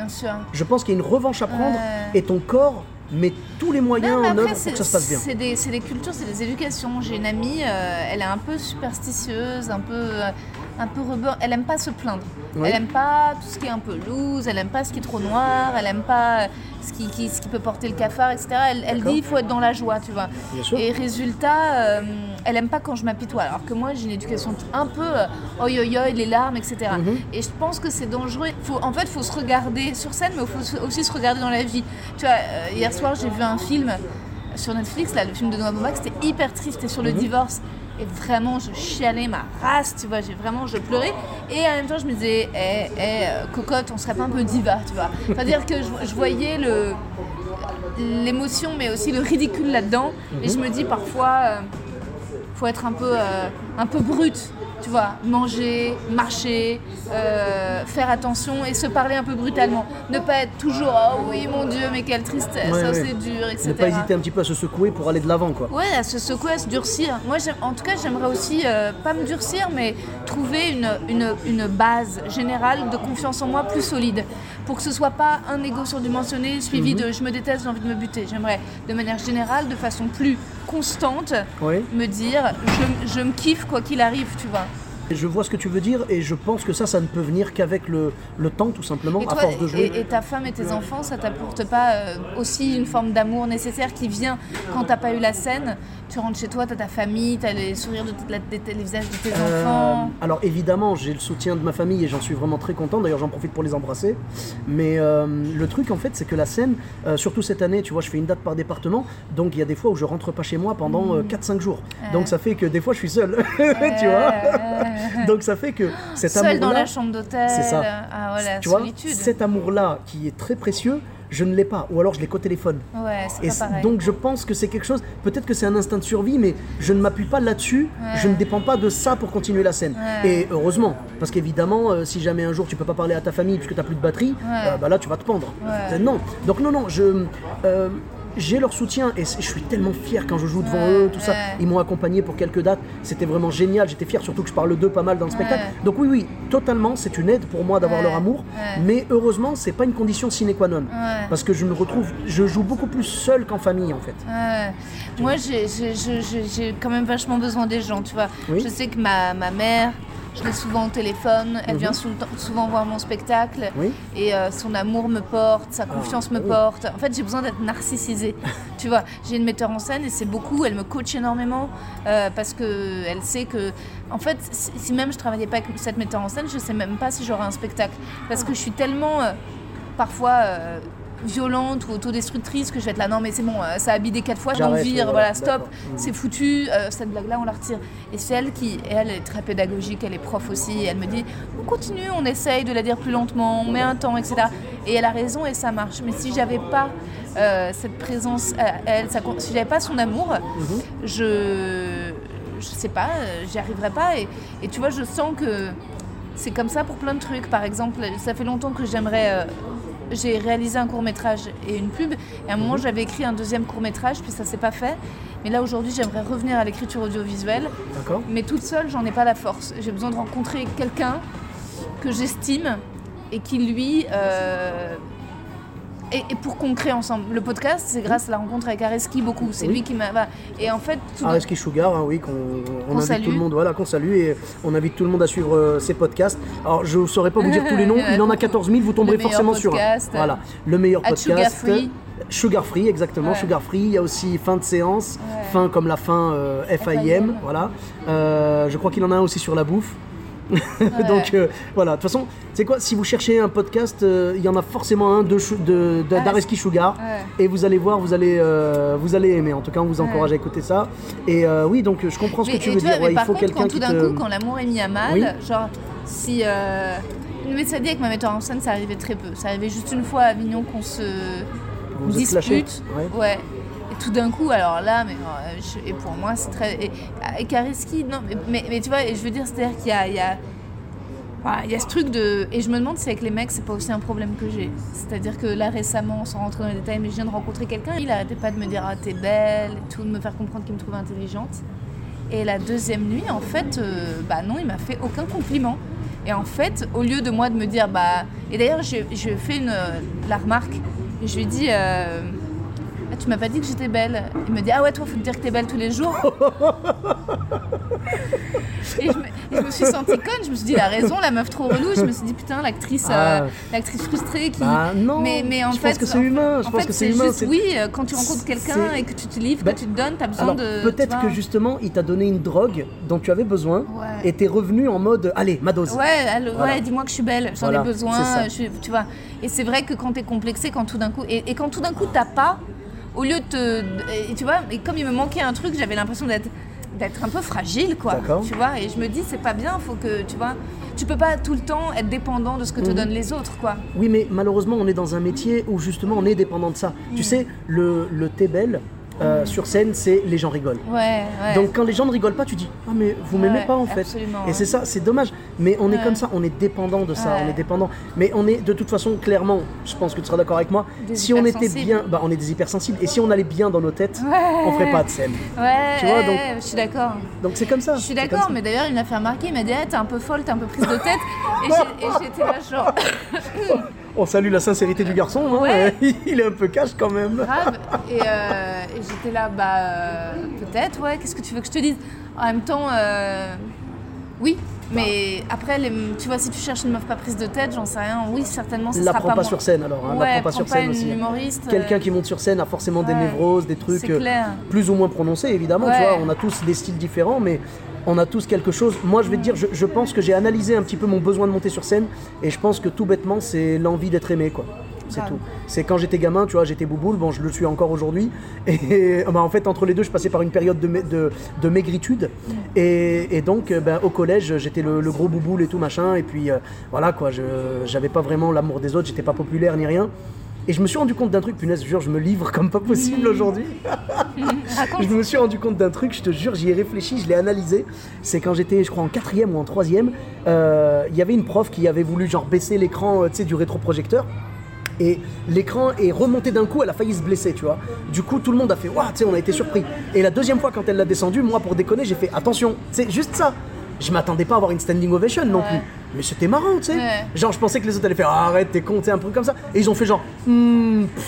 Bien sûr. Je pense qu'il y a une revanche à prendre Ouais. et ton corps met tous les moyens Non, mais en œuvre pour c'est que ça se passe bien. c'est des, c'est des cultures, c'est des éducations. J'ai une amie, euh, elle est un peu superstitieuse, un peu, euh, un peu rebeu- Elle aime pas se plaindre. Oui. Elle aime pas tout ce qui est un peu loose, elle aime pas ce qui est trop noir, elle aime pas ce qui, qui- ce qui peut porter le cafard, etc. Elle, dit il faut être dans la joie, tu vois. Et résultat, euh, elle aime pas quand je m'apitoie. Alors que moi, j'ai une éducation un peu euh, oi oi oi, les larmes, etc. Mhm. Et je pense que c'est dangereux. Faut, en fait, il faut se regarder sur scène, mais il faut aussi se regarder dans la vie. Tu vois, euh, hier soir, j'ai vu un film sur Netflix, là, le film de Noah Baumbach, c'était hyper triste, c'était sur le divorce. Et vraiment, je chialais ma race, tu vois, j'ai vraiment, je pleurais. Et en même temps, je me disais, eh, eh, euh, cocotte, on serait pas un peu diva, tu vois. C'est-à-dire que je, voyais le, l'émotion, mais aussi le ridicule là-dedans. Et je me dis parfois, euh, faut être un peu, euh, un peu brut, tu vois, manger, marcher, euh, faire attention et se parler un peu brutalement. Ne pas être toujours, oh oui, mon Dieu, mais quelle tristesse, Ouais, ça ouais. c'est dur, etc. Ne pas hésiter un petit peu à se secouer pour aller de l'avant, quoi. Ouais, à se secouer, à se durcir. Moi, en tout cas, j'aimerais aussi, euh, pas me durcir, mais trouver une, une, une base générale de confiance en moi plus solide. Pour que ce soit pas un ego surdimensionné suivi Mhm. de je me déteste, j'ai envie de me buter. J'aimerais, de manière générale, de façon plus constante, Oui. me dire je, je me kiffe quoi qu'il arrive, tu vois. Je vois ce que tu veux dire et je pense que ça, ça ne peut venir qu'avec le, le temps, tout simplement, Et, à force de jouer. et, et ta femme et tes enfants, ça t'apporte pas euh, aussi une forme d'amour nécessaire qui vient quand t'as pas eu la scène? Tu rentres chez toi, t'as ta famille, t'as les sourires de, la- des- des visages de tes Euh, enfants. alors évidemment, j'ai le soutien de ma famille et j'en suis vraiment très content. D'ailleurs, j'en profite pour les embrasser. Mais euh, le truc, en fait, c'est que la scène, surtout cette année, tu vois, je fais une date par département, donc il y a des fois où je rentre pas chez moi pendant euh, 4-5 jours. Donc ça fait que des fois, je suis seul, [LAUGHS] tu vois? [LAUGHS] donc ça fait que cet Seul dans amour-là, la chambre d'hôtel. c'est ça. Ah ouais, la tu vois, solitude. cet amour-là qui est très précieux, je ne l'ai pas, ou alors je l'ai qu'au téléphone. Ouais, c'est Et pas donc je pense que c'est quelque chose, peut-être que c'est un instinct de survie, mais je ne m'appuie pas là-dessus, je ne dépends pas de ça pour continuer la scène. Ouais. Et heureusement, parce qu'évidemment, euh, si jamais un jour tu peux pas parler à ta famille puisque tu n'as plus de batterie, euh, bah là tu vas te pendre. Euh, non, donc non, non, je... j'ai leur soutien et je suis tellement fier quand je joue devant eux, tout ça. ouais. Ils m'ont accompagné pour quelques dates, c'était vraiment génial. J'étais fier, surtout que je parle d'eux pas mal dans le spectacle. Donc oui, oui, totalement, c'est une aide pour moi d'avoir leur amour. Mais heureusement, c'est pas une condition sine qua non. Parce que je me retrouve, je joue beaucoup plus seul qu'en famille en fait. Moi, j'ai- quand même vachement besoin des gens, tu vois. Oui. Je sais que ma, ma mère, je l'ai souvent au téléphone, elle vient sou- souvent voir mon spectacle. Mhm. Oui. Et euh, son amour me porte, sa confiance me porte. En fait, j'ai besoin d'être narcissisée. [LAUGHS] tu vois, j'ai une metteur en scène et c'est beaucoup, elle me coach énormément euh, parce que elle sait que, en fait, si même je travaillais pas avec cette metteur en scène, je sais même pas si j'aurais un spectacle. Parce que je suis tellement, euh, parfois, violente ou autodestructrice que je vais être là, non mais c'est bon, euh, ça a bidé quatre fois, je m'en J'arrête, vire, voilà, stop. Mhm. c'est foutu, euh, cette blague-là, on la retire. Et c'est elle qui, elle est très pédagogique, elle est prof aussi, et elle me dit, on continue, on essaye de la dire plus lentement, on met un temps, etc. Et elle a raison et ça marche. Mais si j'avais pas euh, cette présence, à elle, ça, si j'avais pas son amour, Mhm. je, je sais pas, j'y arriverais pas. Et, et tu vois, je sens que c'est comme ça pour plein de trucs. Par exemple, ça fait longtemps que j'aimerais. euh, j'ai réalisé un court métrage et une pub. Et à un moment, j'avais écrit un deuxième court métrage, puis ça s'est pas fait. Mais là, aujourd'hui, j'aimerais revenir à l'écriture audiovisuelle. D'accord Mais toute seule, j'en ai pas la force. J'ai besoin de rencontrer quelqu'un que j'estime et qui, lui. euh, et, et pour qu'on crée ensemble. Le podcast, c'est grâce à la rencontre avec Areski beaucoup. C'est Oui. lui qui m'a. Et en fait, tout Areski Sugar, hein, oui, qu'on on Qu'on invite salue. tout le monde, voilà, qu'on salue et on invite tout le monde à suivre euh, ses podcasts. Alors, je ne saurais pas vous dire tous les [LAUGHS] noms, il en a 14 000, vous tomberez forcément sur un. Voilà, le meilleur podcast. Sugar Free. Sugar Free, exactement, Ouais. Sugar Free. Il y a aussi fin de séance, Ouais. fin comme la fin euh, FIM, FIM. voilà. Euh, je crois qu'il en a un aussi sur la bouffe. Donc euh, voilà, de toute façon, c'est quoi Si vous cherchez un podcast, euh, il y en a forcément un de, de, de- Ah, d'Areski Sugar. Ouais. Et vous allez voir, vous allez, euh, vous allez aimer. En tout cas, on vous encourage à écouter ça. Et euh, oui, donc je comprends ce que Mais- tu et veux tu vois, dire. mais Ouais, il par faut quelqu'un tout d'un te. coup, quand l'amour est mis à mal, Oui. genre, si. Euh... Mais ça dit avec ma metteur en scène, ça arrivait très peu. Ça arrivait juste une fois à Avignon qu'on se Vous vous dispute. Ouais. Ouais. Tout d'un coup, alors là, mais euh, je- et pour moi, c'est très. Et, et non, mais, mais, tu vois, je veux dire, c'est-à-dire qu'il y a. il y a ce truc de. Et je me demande si avec les mecs, c'est pas aussi un problème que j'ai. C'est-à-dire que là, récemment, sans rentrer dans les détails, mais je viens de rencontrer quelqu'un, il arrêtait pas de me dire Ah, t'es belle, et tout, de me faire comprendre qu'il me trouvait intelligente. Et la deuxième nuit, en fait, euh, bah non, il m'a fait aucun compliment. Et en fait, au lieu de moi de me dire, bah. Et d'ailleurs, je, je fais euh, la remarque, je lui dis, euh, Ah, tu m'as pas dit que j'étais belle. Il me dit, ah ouais, toi, faut te dire que t'es belle tous les jours. [LAUGHS] et, je me, et je me suis sentie conne, je me suis dit, il a raison, la meuf trop relou. Je me suis dit, putain, l'actrice euh, Ah. l'actrice frustrée qui. Bah non, mais, mais en je fait, pense que c'est humain. Je en pense fait, que c'est juste, oui, euh, quand tu rencontres quelqu'un et que tu te livres, que tu te donnes, t'as besoin Alors de. peut-être que justement, il t'a donné une drogue dont tu avais besoin Ouais. et t'es revenu en mode allez, ma dose. Ouais, allô, Voilà. ouais dis-moi que je suis belle, j'en Voilà, ai besoin, je tu vois. Et c'est vrai que quand t'es complexé, quand tout d'un coup, et, et quand tout d'un coup t'as pas, au lieu de te, et tu vois, et comme il me manquait un truc, j'avais l'impression d'être d'être un peu fragile, quoi. Tu vois, et je me dis c'est pas bien, faut que, tu vois, tu peux pas tout le temps être dépendant de ce que te Mhm. donnent les autres, quoi. Oui, mais malheureusement, on est dans un métier où justement on est dépendant de ça. Mm. Tu sais, le, le thé belle euh, sur scène, c'est les gens rigolent. Ouais, ouais. Donc quand les gens ne rigolent pas, tu dis ah mais vous m'aimez Ouais, pas en fait. Et c'est ça, c'est dommage. Mais on est comme ça, on est dépendant de ça, on est dépendant. Mais on est de toute façon clairement, je pense que tu seras d'accord avec moi. Des si on était bien, bah on est des hypersensibles. Et si on allait bien dans nos têtes, on ferait pas de scène. Ouais, Tu vois, donc- ouais, je suis d'accord. Donc c'est comme ça. Je suis d'accord, mais d'ailleurs, il m'a fait remarquer, il m'a dit, Ah, t'es un peu folle, t'es un peu prise de tête. [LAUGHS] Et j'étais là, genre, [LAUGHS] On salue la sincérité du garçon. hein. [LAUGHS] Il est un peu cash quand même. grave. Et, euh, et j'étais là, bah, euh, peut-être, ouais, qu'est-ce que tu veux que je te dise? En même temps, euh, oui, mais après, les, tu vois, si tu cherches une meuf pas prise de tête, j'en sais rien, oui, certainement, ça La sera pas sur scène alors. hein. Ouais, la pas prends sur pas scène une aussi. humoriste, Quelqu'un euh, qui monte sur scène a forcément des névroses, des trucs plus ou moins prononcés évidemment. Tu vois, on a tous des styles différents, mais on a tous quelque chose. Moi, je vais te dire, je, je pense que j'ai analysé un petit peu mon besoin de monter sur scène, et je pense que tout bêtement, c'est l'envie d'être aimé, quoi. C'est tout. C'est quand j'étais gamin, tu vois, j'étais bouboule, bon, je le suis encore aujourd'hui. Et [LAUGHS] bah, en fait, entre les deux, je passais par une période de, ma- de, de maigritude. Et, et donc, euh, ben, au collège, j'étais le, le gros bouboule et tout, machin. Et puis, euh, voilà, quoi, je j'avais pas vraiment l'amour des autres, j'étais pas populaire ni rien. Et je me suis rendu compte d'un truc, punaise, je jure, je me livre comme pas possible aujourd'hui. [LAUGHS] Je me suis rendu compte d'un truc, je te jure, j'y ai réfléchi, je l'ai analysé. C'est quand j'étais, je crois, en quatrième ou en troisième, euh, il y avait une prof qui avait voulu genre baisser l'écran, euh, tu sais, du rétroprojecteur. Et l'écran est remonté d'un coup, elle a failli se blesser, tu vois. Du coup, tout le monde a fait, waouh, tu sais, on a été surpris. Et la deuxième fois, quand elle l'a descendu, moi, pour déconner, j'ai fait, attention, c'est juste ça. Je m'attendais pas à avoir une standing ovation non Ouais. plus. Mais c'était marrant, tu sais. Ouais. Genre, je pensais que les autres allaient faire, Ah, arrête, t'es con, tu sais, un truc comme ça. Et ils ont fait genre, Hmm, tu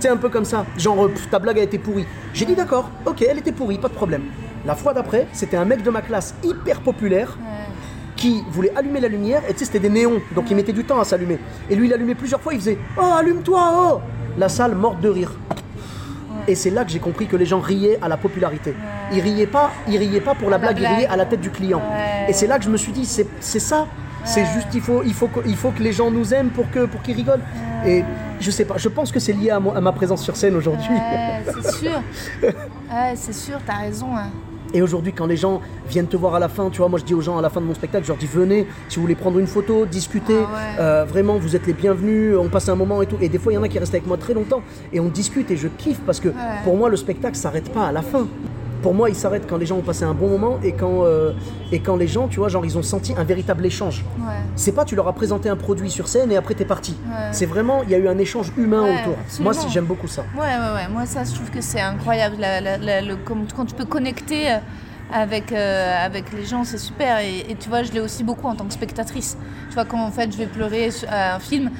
sais, un peu comme ça. Genre, euh, pff, ta blague a été pourrie. J'ai dit d'accord, ok, elle était pourrie, pas de problème. La fois d'après, c'était un mec de ma classe hyper populaire qui voulait allumer la lumière, et tu sais, c'était des néons, donc il mettait du temps à s'allumer. Et lui, il allumait plusieurs fois, il faisait Oh, allume-toi, oh La salle morte de rire. Et c'est là que j'ai compris que les gens riaient à la popularité. Ils riaient pas, ils riaient pas pour la blague, ils riaient à la tête du client. Ouais. Et c'est là que je me suis dit, c'est ça. C'est juste, il faut, il, faut, que- il faut que les gens nous aiment pour que pour qu'ils rigolent. Et je sais pas, je pense que c'est lié à, ma présence sur scène aujourd'hui. C'est sûr. [LAUGHS] Ouais, c'est sûr, t'as raison. hein. Et aujourd'hui, quand les gens viennent te voir à la fin, tu vois, moi je dis aux gens à la fin de mon spectacle, je leur dis venez, si vous voulez prendre une photo, discuter, Ah ouais. euh, vraiment vous êtes les bienvenus, on passe un moment et tout. Et des fois, il y en a qui restent avec moi très longtemps et on discute et je kiffe parce que pour moi, le spectacle s'arrête pas à la fin. Pour moi, il s'arrête quand les gens ont passé un bon moment et quand, euh, et quand les gens, tu vois, genre ils ont senti un véritable échange. Ouais. C'est pas tu leur as présenté un produit sur scène et après t'es parti. C'est vraiment, il y a eu un échange humain Ouais, autour. absolument. Moi, j'aime beaucoup ça. Ouais, ouais, ouais. Moi, ça, je trouve que c'est incroyable. La- la- la- le- comme- quand tu peux connecter euh, avec, euh, avec les gens, c'est super. Et, et tu vois, je l'ai aussi beaucoup en tant que spectatrice. Tu vois, quand en fait, je vais pleurer à un film,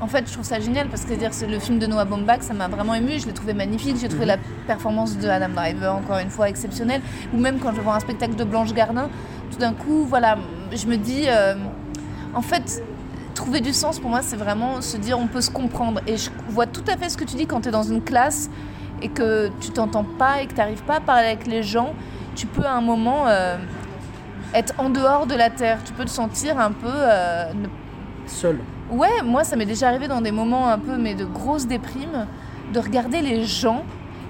en fait, je trouve ça génial parce que c'est-à-dire, c'est le film de Noah Baumbach, ça m'a vraiment ému. Je l'ai trouvé magnifique. J'ai trouvé la performance de Adam Driver, encore une fois, exceptionnelle. Ou même quand je vois un spectacle de Blanche Gardin, tout d'un coup, voilà, je me dis, euh, en fait, trouver du sens pour moi, c'est vraiment se dire on peut se comprendre. Et je vois tout à fait ce que tu dis quand tu es dans une classe et que tu t'entends pas et que tu n'arrives pas à parler avec les gens. Tu peux à un moment euh, être en dehors de la terre. Tu peux te sentir un peu. euh, ne- Seul. Ouais, moi ça m'est déjà arrivé dans des moments un peu, mais de grosse déprime, de regarder les gens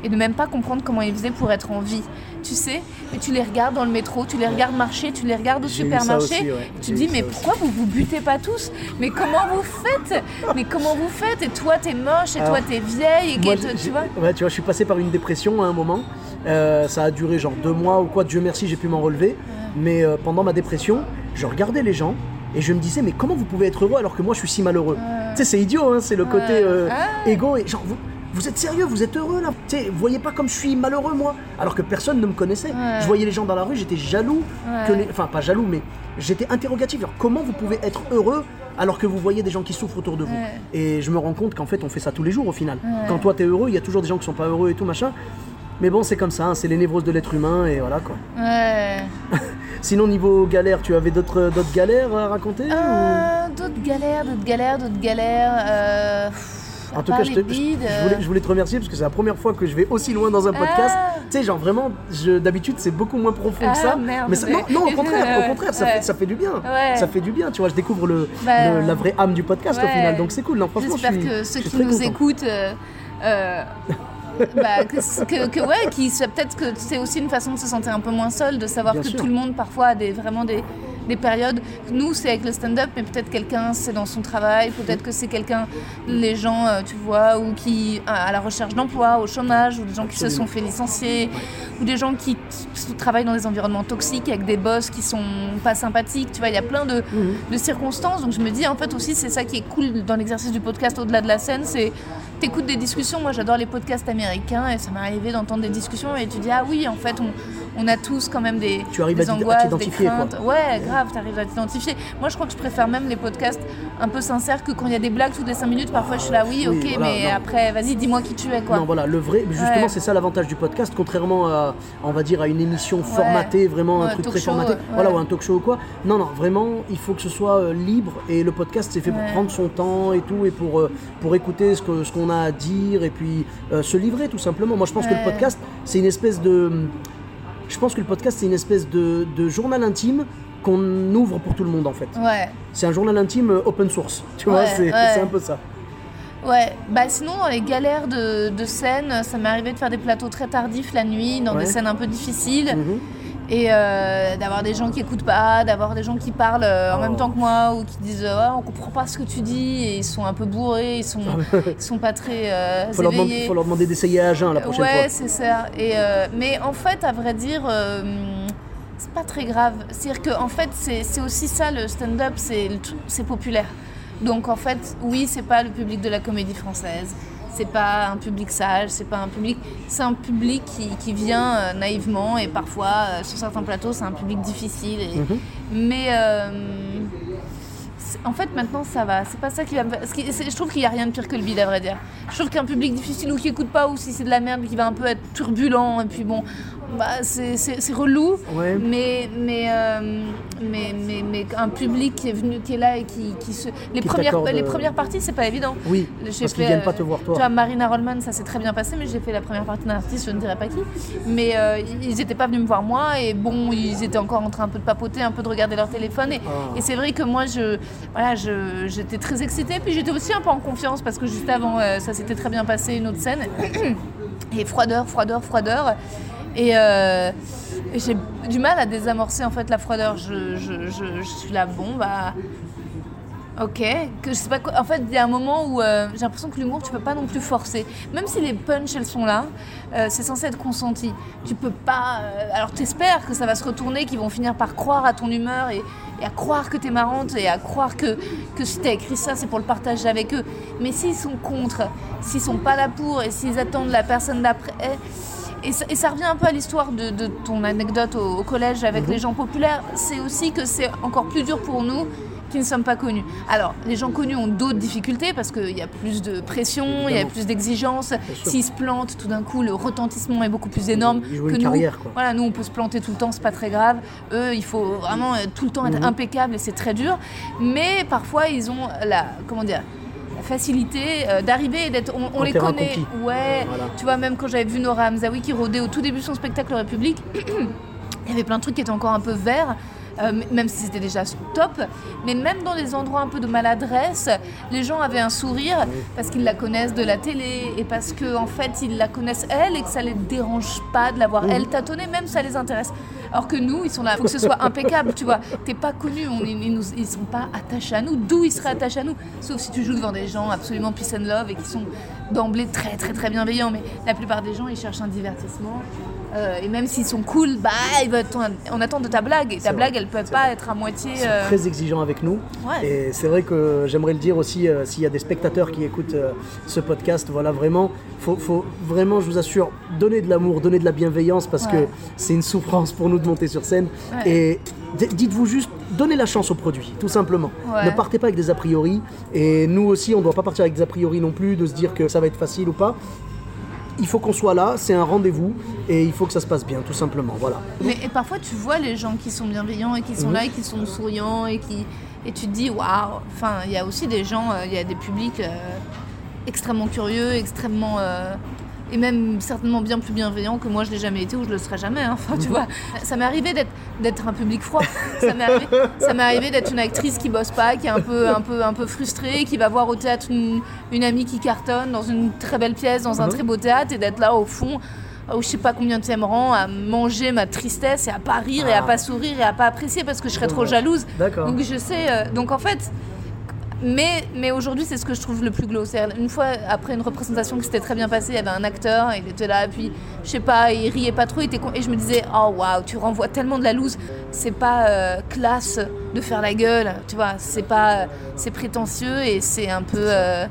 et de même pas comprendre comment ils faisaient pour être en vie. Tu sais, mais tu les regardes dans le métro, tu les regardes marcher, tu les regardes au supermarché. aussi, ouais. Tu te dis, mais aussi. pourquoi vous vous butez pas tous? Mais comment vous faites? Mais comment vous faites? Et toi t'es moche, et toi t'es vieille, et Moi, tu vois? ouais, tu vois, je suis passé par une dépression à un moment. Euh, ça a duré genre deux mois ou quoi. Dieu merci, j'ai pu m'en relever. Mais euh, pendant ma dépression, je regardais les gens et je me disais, mais comment vous pouvez être heureux alors que moi je suis si malheureux Tu sais, c'est idiot, hein, c'est le côté euh, Ah. égo. Et genre, vous, vous êtes sérieux, vous êtes heureux là Tu sais, vous voyez pas comme je suis malheureux moi Alors que personne ne me connaissait. Je voyais les gens dans la rue, j'étais jaloux. Que les- Enfin, pas jaloux, mais j'étais interrogatif. Genre, comment vous pouvez être heureux alors que vous voyez des gens qui souffrent autour de vous Ouais. Et je me rends compte qu'en fait, on fait ça tous les jours au final. Quand toi t'es heureux, il y a toujours des gens qui sont pas heureux et tout machin. Mais bon, c'est comme ça, hein, c'est les névroses de l'être humain et voilà quoi. Ouais. [LAUGHS] Sinon, niveau galère, tu avais d'autres galères à raconter ou- Euh, d'autres galères, d'autres galères, d'autres galères. euh, En tout cas, je, te- je- je voulais, je voulais te remercier parce que c'est la première fois que je vais aussi loin dans un podcast. Ah. Tu sais, genre vraiment, d'habitude c'est beaucoup moins profond Ah, que ça. merde, mais ça- non, non, au [LAUGHS] contraire, au contraire, ça, ouais. fait, ça fait du bien. Ouais. Ça fait du bien, tu vois. Je découvre le, Bah, le- la vraie âme du podcast au final, donc c'est cool. Non, franchement, je J'espère que ceux qui nous content. écoutent, euh, euh, [LAUGHS] bah, que, que- que ouais, qui peut-être que c'est aussi une façon de se sentir un peu moins seul, de savoir Bien que sûr. tout le monde parfois a des, vraiment des, des périodes. Nous, c'est avec le stand-up, mais peut-être quelqu'un, c'est dans son travail, peut-être que c'est quelqu'un, les gens, euh, tu vois, ou qui à la recherche d'emploi, au chômage, ou des gens qui se sont fait licencier, ou des gens qui travaillent dans des environnements toxiques avec des boss qui sont pas sympathiques. Tu vois, il y a plein de, de circonstances. Donc je me dis, en fait, aussi, c'est ça qui est cool dans l'exercice du podcast au-delà de la scène, c'est t'écoutes des discussions. Moi, j'adore les podcasts américains et ça m'est arrivé d'entendre des discussions et tu dis, ah oui, en fait, on, on a tous quand même des, Tu arrives des à angoisses, des quoi. craintes. Ouais, grave, t'arrives à t'identifier. Moi, je crois que je préfère même les podcasts un peu sincères que quand il y a des blagues toutes les 5 minutes. Parfois, je suis là, oui, Oui, ok, voilà, mais non. après, vas-y, dis-moi qui tu es, quoi. Non, voilà, le vrai, justement, Ouais. c'est ça l'avantage du podcast, contrairement à, on va dire, à une émission formatée, vraiment un truc très show, formaté, voilà, ou un talk show ou quoi. Non, non, vraiment, il faut que ce soit euh, libre et le podcast, c'est fait pour prendre son temps et tout, et pour, euh, pour écouter ce que- ce qu'on a à dire et puis euh, se livrer tout simplement. Moi, je pense que le podcast, c'est une espèce de. Je pense que le podcast, c'est une espèce de, de journal intime qu'on ouvre pour tout le monde en fait. Ouais. C'est un journal intime euh, open source, tu vois, Ouais, c'est ouais. un peu ça. Ouais, bah sinon dans les galères de, de scène, ça m'est arrivé de faire des plateaux très tardifs la nuit, dans des scènes un peu difficiles, Mhm. Et euh, d'avoir des gens qui écoutent pas, d'avoir des gens qui parlent euh, en Oh. même temps que moi ou qui disent euh, Ouais, on comprend pas ce que tu dis, et ils sont un peu bourrés, ils sont, [LAUGHS] ils sont pas très euh, Faut leur, demander, éveillés. faut leur demander d'essayer à jeun la prochaine ouais, fois. c'est ça. Et mais en fait, à vrai dire, c'est pas très grave. C'est-à-dire que en fait, c'est aussi ça le stand-up, c'est populaire. Donc en fait, oui, c'est pas le public de la comédie française. C'est pas un public sage, c'est pas un public. C'est un public qui, qui vient euh, naïvement et parfois euh, sur certains plateaux c'est un public difficile. et- Mhm. Mais euh, en fait maintenant ça va. C'est pas ça qui va me. Je trouve qu'il y a rien de pire que le bide à vrai dire. Je trouve qu'un public difficile ou qui écoute pas ou si c'est de la merde qui va un peu être turbulent et puis bon bah, c'est relou, Ouais. mais, mais, euh, mais, mais, mais un public qui est venu, qui est là et qui, qui se. Les, Qui premières, les euh, premières parties, c'est pas évident. Oui, parce qu'ils viennent pas euh, te voir toi. Tu vois, Marina Rollman, ça s'est très bien passé, mais j'ai fait la première partie d'un artiste, je ne dirais pas qui. Mais euh, ils n'étaient pas venus me voir moi, et bon, ils étaient encore en train un peu de papoter, un peu de regarder leur téléphone. Et, Ah. et c'est vrai que moi, je, voilà, je, j'étais très excitée, puis j'étais aussi un peu en confiance, parce que juste avant, euh, ça s'était très bien passé, une autre scène. [CLEARS THROAT] et froideur, froideur, froideur. Et, euh, et j'ai du mal à désamorcer en fait la froideur. Je, je, je, suis là, bon, bah. Ok, que je sais pas quoi. En fait, il y a un moment où euh, j'ai l'impression que l'humour, tu peux pas non plus forcer. Même si les punchs, elles sont là, euh, c'est censé être consenti. Tu peux pas. alors, t'espères que ça va se retourner, qu'ils vont finir par croire à ton humeur et, et à croire que t'es marrante et à croire que, que si t'as écrit ça, c'est pour le partager avec eux. Mais s'ils sont contre, s'ils sont pas là pour et s'ils attendent la personne d'après. Et ça, et ça revient un peu à l'histoire de, de ton anecdote au, au collège avec les gens populaires. C'est aussi que c'est encore plus dur pour nous qui ne sommes pas connus. Alors, les gens connus ont d'autres difficultés parce qu'il y a plus de pression, il y a plus d'exigences. S'ils se plantent, tout d'un coup, le retentissement est beaucoup plus énorme Ils que une nous. carrière, quoi. Voilà, nous, on peut se planter tout le temps, c'est pas très grave. Eux, il faut vraiment euh, tout le temps Mhm. être impeccable et c'est très dur. Mais parfois, ils ont la, comment dire, facilité euh, d'arriver et d'être. On, les connaît. conquis. Ouais. Voilà. Tu vois, même quand j'avais vu Nora Hamzaoui qui rôdait au tout début de son spectacle République, [CLEARS THROAT] il y avait plein de trucs qui étaient encore un peu verts. euh, même si c'était déjà top, mais même dans les endroits un peu de maladresse, les gens avaient un sourire parce qu'ils la connaissent de la télé et parce que en fait ils la connaissent elle et que ça les dérange pas de la voir elle tâtonner, même ça les intéresse. Alors que nous, ils sont là, faut que ce soit impeccable, tu vois. T'es pas connu, on, ils, nous- sont pas attachés à nous. D'où ils seraient attachés à nous? Sauf si tu joues devant des gens absolument peace and love et qui sont d'emblée très très très bienveillants. Mais la plupart des gens, ils cherchent un divertissement. Euh, et même s'ils sont cool, bah on attend de ta blague. Et ta vrai, blague, elle peut pas être à moitié. Ils sont euh, très exigeants avec nous. Ouais. Et c'est vrai que j'aimerais le dire aussi, euh, s'il y a des spectateurs qui écoutent ce podcast, voilà, vraiment, faut, faut vraiment, je vous assure, donner de l'amour, donner de la bienveillance parce Ouais. que c'est une souffrance pour nous de monter sur scène. Ouais. Et dites-vous juste, donnez la chance au produit, tout simplement. Ne partez pas avec des a priori. Et nous aussi, on ne doit pas partir avec des a priori non plus, de se dire que ça va être facile ou pas. Il faut qu'on soit là, c'est un rendez-vous et il faut que ça se passe bien, tout simplement. Voilà. Mais et parfois, tu vois les gens qui sont bienveillants et qui sont Mhm. là et qui sont souriants et qui et tu te dis waouh. Enfin, il y a aussi des gens, euh, il y a des publics euh, extrêmement curieux, extrêmement euh, et même certainement bien plus bienveillants que moi je l'ai jamais été ou je le serai jamais. hein. Enfin, tu vois, ça m'est arrivé d'être un public froid. Ça m'est arrivé, arrivé d'être une actrice qui bosse pas, qui est un peu un peu un peu frustrée, qui va voir au théâtre une, une amie qui cartonne dans une très belle pièce, dans un Mhm. très beau théâtre et d'être là au fond au je sais pas combien de rang à manger ma tristesse et à pas rire et à Ah. pas sourire et à pas apprécier parce que je serais trop jalouse. Donc je sais. euh, donc en fait. Mais, mais aujourd'hui, c'est ce que je trouve le plus glauque. Une fois, après une représentation qui s'était très bien passée, il y avait un acteur, il était là, et puis, je sais pas, il riait pas trop, il était con- et je me disais, oh waouh, tu renvoies tellement de la loose. C'est pas euh, classe de faire la gueule, tu vois, c'est pas. C'est prétentieux et c'est un peu. euh,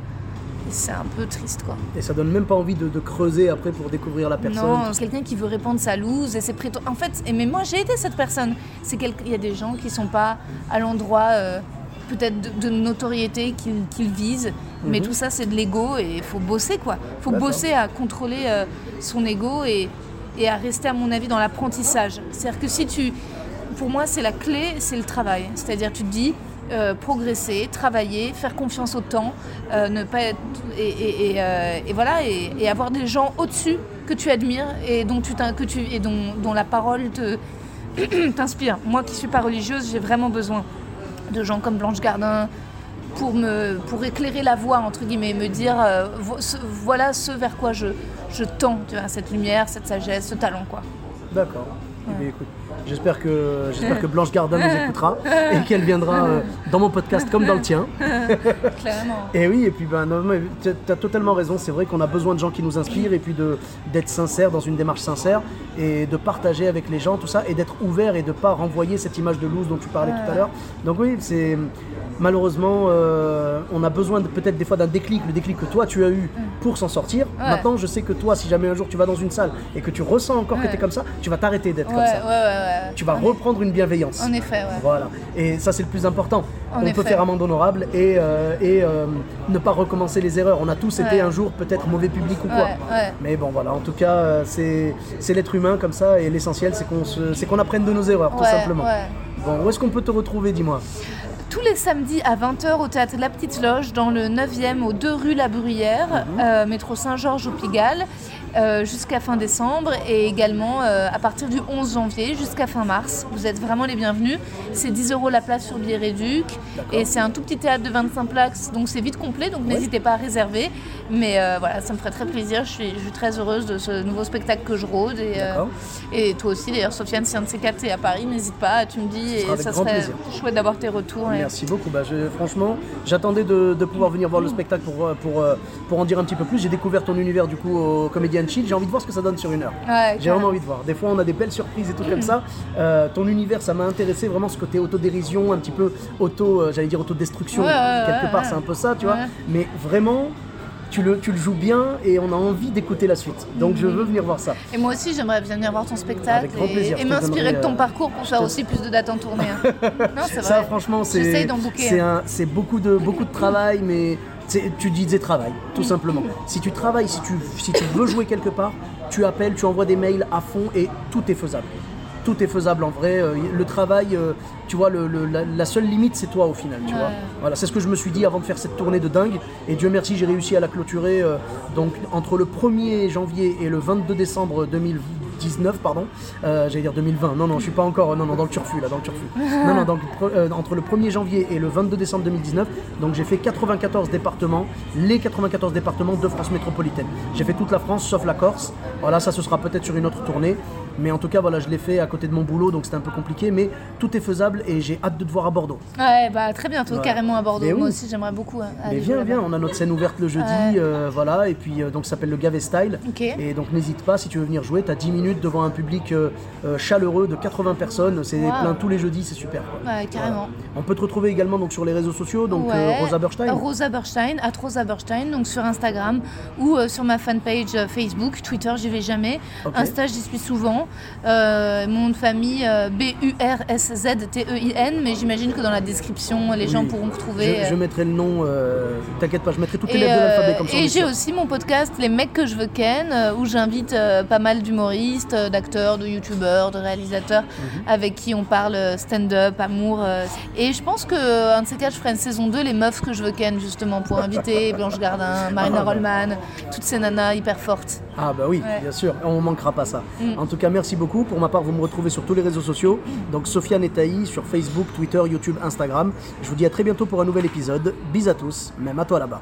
c'est un peu triste, quoi. Et ça donne même pas envie de, de creuser après pour découvrir la personne. Non, c'est quelqu'un qui veut répandre sa loose et c'est prétend... En fait, et mais moi j'ai été cette personne. C'est quel... Il y a des gens qui sont pas à l'endroit euh, peut-être de, de notoriété qu'ils qu'ils visent, mais tout ça c'est de l'ego et il faut bosser quoi. Il faut Mhm. Bosser à contrôler euh, son ego et, et à rester à mon avis dans l'apprentissage. C'est-à-dire que si tu... Pour moi c'est la clé, c'est le travail. C'est-à-dire tu te dis... euh, progresser, travailler, faire confiance au temps, euh, ne pas être et, et- et, et voilà et, avoir des gens au-dessus que tu admires et dont tu que tu et dont, dont la parole te [CLEARS THROAT] t'inspire. Moi qui suis pas religieuse, j'ai vraiment besoin de gens comme Blanche Gardin pour me pour éclairer la voie entre guillemets, me dire euh, voilà ce vers quoi je je tends, tu vois, cette lumière, cette sagesse, ce talent quoi. D'accord. Eh j'espère que, j'espère que Blanche Gardin nous écoutera et qu'elle viendra euh, dans mon podcast comme dans le tien. [LAUGHS] Clairement. Et oui, et puis ben, tu as totalement raison. C'est vrai qu'on a besoin de gens qui nous inspirent et puis de, d'être sincère dans une démarche sincère et de partager avec les gens tout ça et d'être ouvert et de pas renvoyer cette image de loose dont tu parlais tout à l'heure. Donc oui, c'est malheureusement, euh, on a besoin de- peut-être des fois d'un déclic, le déclic que toi tu as eu pour s'en sortir. Mm. Ouais. Maintenant, je sais que toi, si jamais un jour tu vas dans une salle et que tu ressens encore que tu es comme ça, tu vas t'arrêter d'être Ouais, comme ça. Tu vas En- reprendre une bienveillance. En effet, ouais. Voilà. Et ça, c'est le plus important. En on peut faire amende honorable et, euh, et euh, ne pas recommencer les erreurs. On a tous été un jour peut-être mauvais public ou quoi. Mais bon, voilà. En tout cas, c'est c'est l'être humain comme ça. Et l'essentiel, c'est qu'on se- c'est qu'on apprenne de nos erreurs, tout simplement. Bon, où est-ce qu'on peut te retrouver, dis-moi? Tous les samedis à 20h au théâtre La Petite Loge, dans le 9e, aux 2 rue La Bruyère, Mhm. euh, métro Saint-Georges au Pigalle, euh, jusqu'à fin décembre et également euh, à partir du 11 janvier jusqu'à fin mars. Vous êtes vraiment les bienvenus. C'est 10 euros la place sur billet réduc et c'est un tout petit théâtre de 25 places, donc c'est vite complet, donc n'hésitez pas à réserver. Mais euh, voilà, ça me ferait très plaisir. Je suis, je suis très heureuse de ce nouveau spectacle que je rôde. Et, et toi aussi, d'ailleurs, Sofiane, si un de ces quatre est à Paris, n'hésite pas, tu me dis. Et ça serait plaisir. chouette d'avoir tes retours. et- Merci beaucoup. Bah, je- franchement, j'attendais de, de pouvoir venir voir le spectacle pour, pour, pour en dire un petit peu plus. J'ai découvert ton univers du coup au Chill. J'ai envie de voir ce que ça donne sur une heure. Ouais, J'ai vraiment envie de voir. Des fois, on a des belles surprises et tout comme ça. Euh, ton univers, ça m'a intéressé vraiment ce côté autodérision, un petit peu auto, euh, j'allais dire autodestruction. Ouais, Quelque part, c'est un peu ça, tu vois. Mais vraiment, tu le, tu le joues bien et on a envie d'écouter la suite. Donc, je veux venir voir ça. Et moi aussi, j'aimerais bien venir voir ton spectacle Avec grand et- plaisir, et, m'inspirer de ton euh, parcours pour faire aussi plus de dates en tournée. hein. [LAUGHS] non. Ça, franchement, c'est hein. c'est beaucoup de beaucoup de travail, mais tu disais travail, tout simplement. Si tu travailles, si tu si tu veux jouer quelque part, tu appelles, tu envoies des mails à fond et tout est faisable. Tout est faisable en vrai. Euh, Le travail, euh, tu vois, le- le- la, la seule limite, c'est toi au final. Tu Ouais. vois. Voilà, c'est ce que je me suis dit avant de faire cette tournée de dingue. Et Dieu merci, j'ai réussi à la clôturer. euh, donc entre le 1er janvier et le 22 décembre 2019, pardon, euh, j'allais dire 2020. Non, non, je suis pas encore, non, non, dans le turfu là, dans le turfu. Non, non, euh, entre le 1er janvier et le 22 décembre 2019, donc j'ai fait 94 départements, les 94 départements de France métropolitaine. J'ai fait toute la France sauf la Corse. Voilà, ça ce sera peut-être sur une autre tournée. Mais en tout cas, voilà, je l'ai fait à côté de mon boulot, donc c'était un peu compliqué, mais tout est faisable et j'ai hâte de te voir à Bordeaux. Ouais, bah très bientôt, Ouais. carrément à Bordeaux. Mais Moi oui. aussi, j'aimerais beaucoup. hein, Mais aller viens, viens, on a notre scène ouverte le jeudi, Ouais. euh, voilà, et puis euh, donc ça s'appelle le Gavé Style. Et donc n'hésite pas, si tu veux venir jouer, tu as 10 minutes devant un public euh, chaleureux de 80 personnes, c'est Wow. plein tous les jeudis, c'est super. quoi. Ouais, carrément. On peut te retrouver également donc, sur les réseaux sociaux, donc Ouais. Rosa Berstein. Rosa Berstein, at Rosa Berstein, donc sur Instagram ou sur ma fanpage Facebook. Twitter, j'y vais jamais. Insta, j'y suis souvent. Euh, mon nom de famille, euh, B-U-R-S-Z-T-E-I-N, mais j'imagine que dans la description, les gens Oui. pourront retrouver. Je, je euh, mettrai le nom, t'inquiète pas, je mettrai toutes les Et, lettres de l'alphabet comme ça. et j'ai aussi mon podcast Les mecs que je veux ken, où j'invite pas mal d'humoristes, d'acteurs, de youtubeurs, de réalisateurs, Mhm. avec qui on parle stand-up, amour. et je pense que euh, un de ces quatre, je ferai une saison 2, Les meufs que je veux ken, justement, pour inviter [LAUGHS] Blanche Gardin, Marina Ah. Rollman, toutes ces nanas hyper fortes. Ah bah oui, Ouais. bien sûr, on manquera pas ça. Mm. En tout cas, merci beaucoup. Pour ma part, vous me retrouvez sur tous les réseaux sociaux. Donc Sofiane et Taï sur Facebook, Twitter, YouTube, Instagram. Je vous dis à très bientôt pour un nouvel épisode. Bis à tous, même à toi là-bas.